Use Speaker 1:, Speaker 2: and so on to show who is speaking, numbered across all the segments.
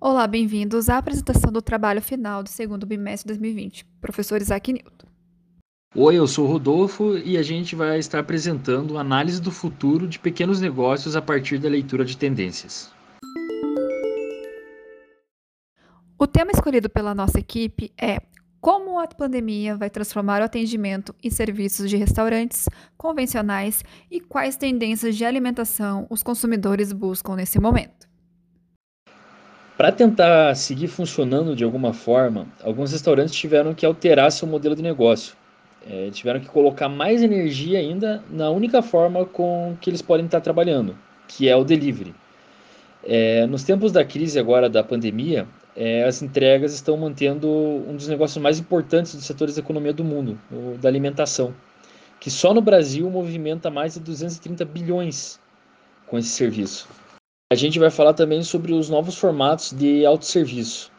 Speaker 1: Olá, bem-vindos à apresentação do trabalho final do segundo bimestre de 2020. Professor Isaac Newton.
Speaker 2: Oi, eu sou o Rodolfo e a gente vai estar apresentando análise do futuro de pequenos negócios a partir da leitura de tendências.
Speaker 1: O tema escolhido pela nossa equipe é como a pandemia vai transformar o atendimento e serviços de restaurantes convencionais e quais tendências de alimentação os consumidores buscam nesse momento.
Speaker 2: Para tentar seguir funcionando de alguma forma, alguns restaurantes tiveram que alterar seu modelo de negócio. É, tiveram que colocar mais energia ainda na única forma com que eles podem estar trabalhando, que é o delivery. É, nos tempos da crise agora da pandemia, é, as entregas estão mantendo um dos negócios mais importantes dos setores da economia do mundo, o da alimentação, que só no Brasil movimenta mais de 230 bilhões com esse serviço. A gente vai falar também sobre os novos formatos de autosserviço.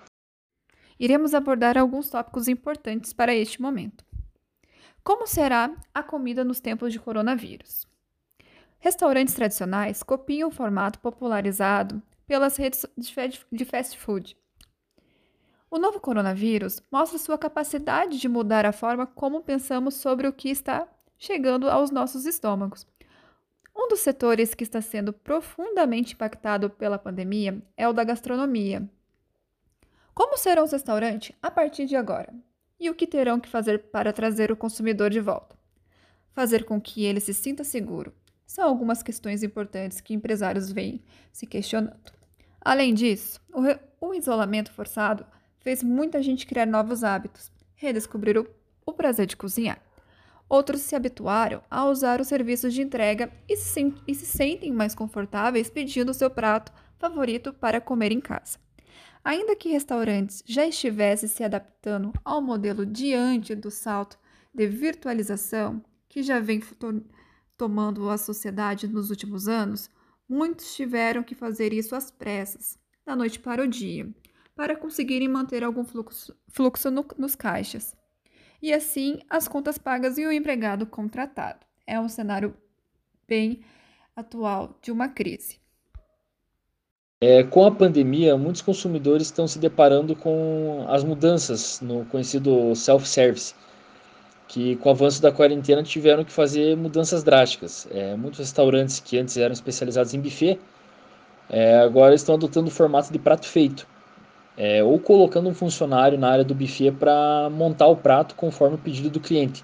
Speaker 1: Iremos abordar alguns tópicos importantes para este momento. Como será a comida nos tempos de coronavírus? Restaurantes tradicionais copiam o formato popularizado pelas redes de fast food, o novo coronavírus mostra sua capacidade de mudar a forma como pensamos sobre o que está chegando aos nossos estômagos. Um dos setores que está sendo profundamente impactado pela pandemia é o da gastronomia. Como serão os restaurantes a partir de agora? E o que terão que fazer para trazer o consumidor de volta? Fazer com que ele se sinta seguro são algumas questões importantes que empresários vêm se questionando. Além disso, o, o isolamento forçado fez muita gente criar novos hábitos, redescobrir o, o prazer de cozinhar. Outros se habituaram a usar os serviços de entrega e se, e se sentem mais confortáveis pedindo o seu prato favorito para comer em casa. Ainda que restaurantes já estivessem se adaptando ao modelo diante do salto de virtualização que já vem to tomando a sociedade nos últimos anos, muitos tiveram que fazer isso às pressas, da noite para o dia, para conseguirem manter algum fluxo, fluxo no, nos caixas. E assim, as contas pagas e o empregado contratado. É um cenário bem atual de uma crise.
Speaker 2: É, com a pandemia, muitos consumidores estão se deparando com as mudanças no conhecido self-service, que com o avanço da quarentena tiveram que fazer mudanças drásticas. É, muitos restaurantes que antes eram especializados em buffet, é, agora estão adotando o formato de prato feito é, ou colocando um funcionário na área do buffet para montar o prato conforme o pedido do cliente,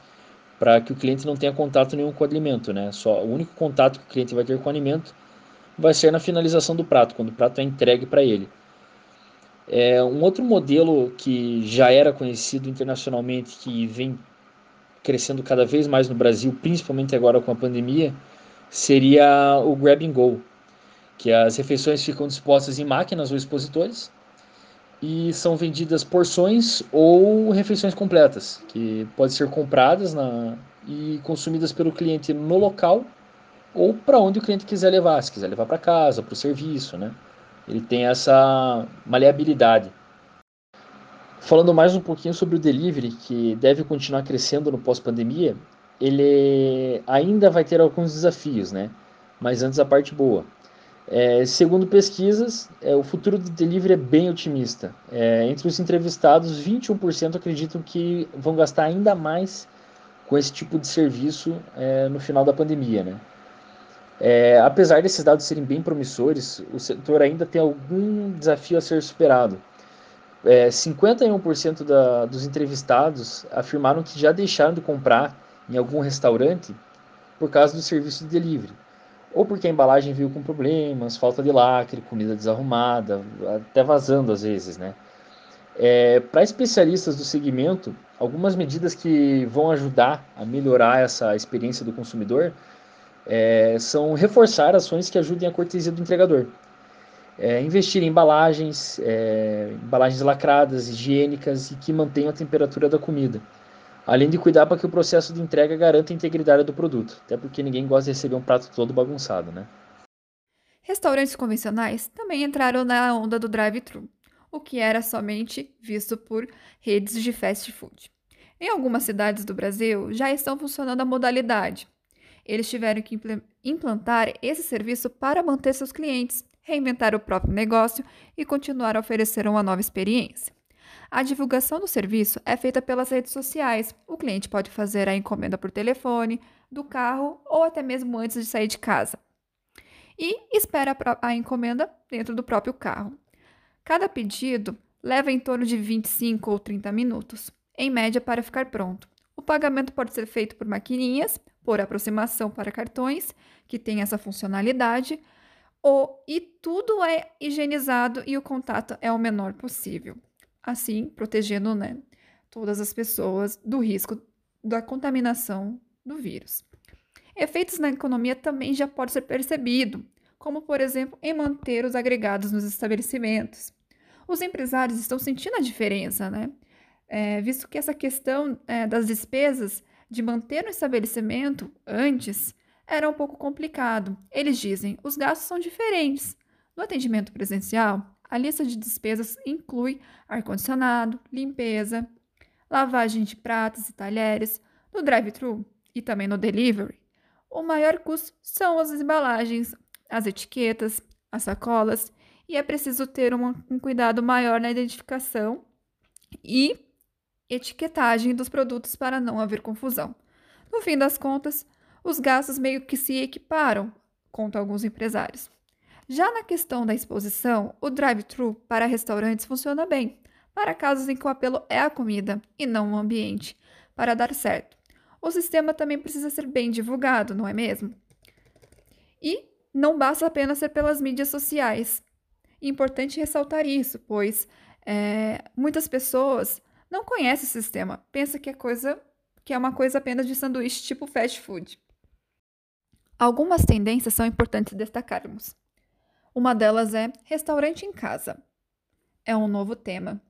Speaker 2: para que o cliente não tenha contato nenhum com o alimento, né? Só o único contato que o cliente vai ter com o alimento vai ser na finalização do prato, quando o prato é entregue para ele. É, um outro modelo que já era conhecido internacionalmente, que vem crescendo cada vez mais no Brasil, principalmente agora com a pandemia, seria o grab and go, que as refeições ficam dispostas em máquinas ou expositores e são vendidas porções ou refeições completas, que podem ser compradas na, e consumidas pelo cliente no local ou para onde o cliente quiser levar, se quiser levar para casa, para o serviço, né? Ele tem essa maleabilidade. Falando mais um pouquinho sobre o delivery, que deve continuar crescendo no pós-pandemia, ele ainda vai ter alguns desafios, né? Mas antes a parte boa. É, segundo pesquisas, é, o futuro do delivery é bem otimista. É, entre os entrevistados, 21% acreditam que vão gastar ainda mais com esse tipo de serviço é, no final da pandemia. Né? É, apesar desses dados serem bem promissores, o setor ainda tem algum desafio a ser superado. 51% é, da, dos entrevistados afirmaram que já deixaram de comprar em algum restaurante por causa do serviço de delivery ou porque a embalagem veio com problemas, falta de lacre, comida desarrumada, até vazando às vezes, né? É, Para especialistas do segmento, algumas medidas que vão ajudar a melhorar essa experiência do consumidor é, são reforçar ações que ajudem a cortesia do entregador, é, investir em embalagens, é, embalagens lacradas, higiênicas e que mantenham a temperatura da comida além de cuidar para que o processo de entrega garanta a integridade do produto, até porque ninguém gosta de receber um prato todo bagunçado, né?
Speaker 1: Restaurantes convencionais também entraram na onda do drive-thru, o que era somente visto por redes de fast food. Em algumas cidades do Brasil já estão funcionando a modalidade. Eles tiveram que implantar esse serviço para manter seus clientes, reinventar o próprio negócio e continuar a oferecer uma nova experiência. A divulgação do serviço é feita pelas redes sociais. O cliente pode fazer a encomenda por telefone, do carro ou até mesmo antes de sair de casa. E espera a encomenda dentro do próprio carro. Cada pedido leva em torno de 25 ou 30 minutos, em média, para ficar pronto. O pagamento pode ser feito por maquininhas, por aproximação para cartões, que tem essa funcionalidade, ou, e tudo é higienizado e o contato é o menor possível. Assim, protegendo né, todas as pessoas do risco da contaminação do vírus. Efeitos na economia também já pode ser percebido, como por exemplo em manter os agregados nos estabelecimentos. Os empresários estão sentindo a diferença, né? É, visto que essa questão é, das despesas de manter o estabelecimento antes era um pouco complicado. Eles dizem, os gastos são diferentes. No atendimento presencial, a lista de despesas inclui ar-condicionado, limpeza, lavagem de pratos e talheres. No drive-thru e também no delivery, o maior custo são as embalagens, as etiquetas, as sacolas, e é preciso ter uma, um cuidado maior na identificação e etiquetagem dos produtos para não haver confusão. No fim das contas, os gastos meio que se equiparam, contam alguns empresários. Já na questão da exposição, o drive-thru para restaurantes funciona bem, para casos em que o apelo é a comida e não o ambiente, para dar certo. O sistema também precisa ser bem divulgado, não é mesmo? E não basta apenas ser pelas mídias sociais. Importante ressaltar isso, pois é, muitas pessoas não conhecem o sistema, pensa que é coisa que é uma coisa apenas de sanduíche tipo fast food. Algumas tendências são importantes destacarmos. Uma delas é restaurante em casa. É um novo tema.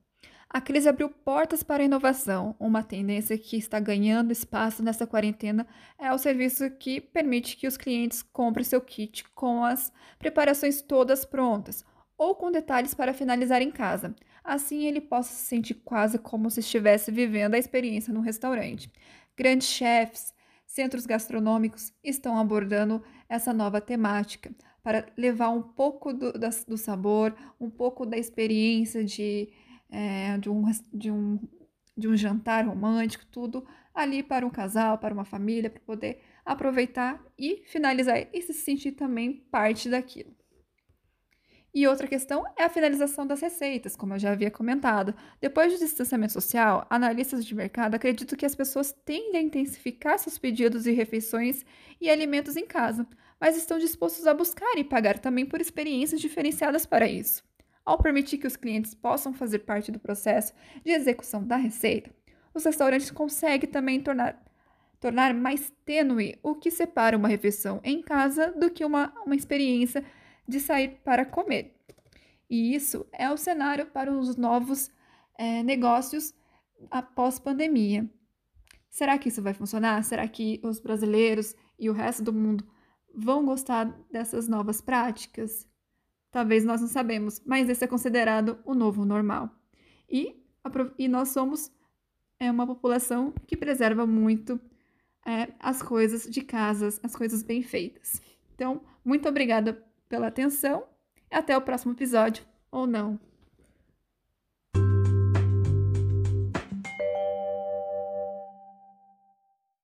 Speaker 1: A crise abriu portas para a inovação. Uma tendência que está ganhando espaço nessa quarentena é o serviço que permite que os clientes comprem seu kit com as preparações todas prontas ou com detalhes para finalizar em casa. Assim, ele possa se sentir quase como se estivesse vivendo a experiência no restaurante. Grandes chefs, centros gastronômicos estão abordando essa nova temática para levar um pouco do, do sabor, um pouco da experiência de, é, de, um, de, um, de um jantar romântico, tudo ali para um casal, para uma família, para poder aproveitar e finalizar e se sentir também parte daquilo. E outra questão é a finalização das receitas, como eu já havia comentado. Depois do distanciamento social, analistas de mercado acreditam que as pessoas tendem a intensificar seus pedidos de refeições e alimentos em casa, mas estão dispostos a buscar e pagar também por experiências diferenciadas para isso. Ao permitir que os clientes possam fazer parte do processo de execução da receita, os restaurantes conseguem também tornar, tornar mais tênue o que separa uma refeição em casa do que uma, uma experiência de sair para comer. E isso é o cenário para os novos é, negócios após pandemia. Será que isso vai funcionar? Será que os brasileiros e o resto do mundo vão gostar dessas novas práticas? Talvez nós não sabemos, mas esse é considerado o novo normal. E, e nós somos é, uma população que preserva muito é, as coisas de casas, as coisas bem feitas. Então, muito obrigada pela atenção. Até o próximo episódio, ou não.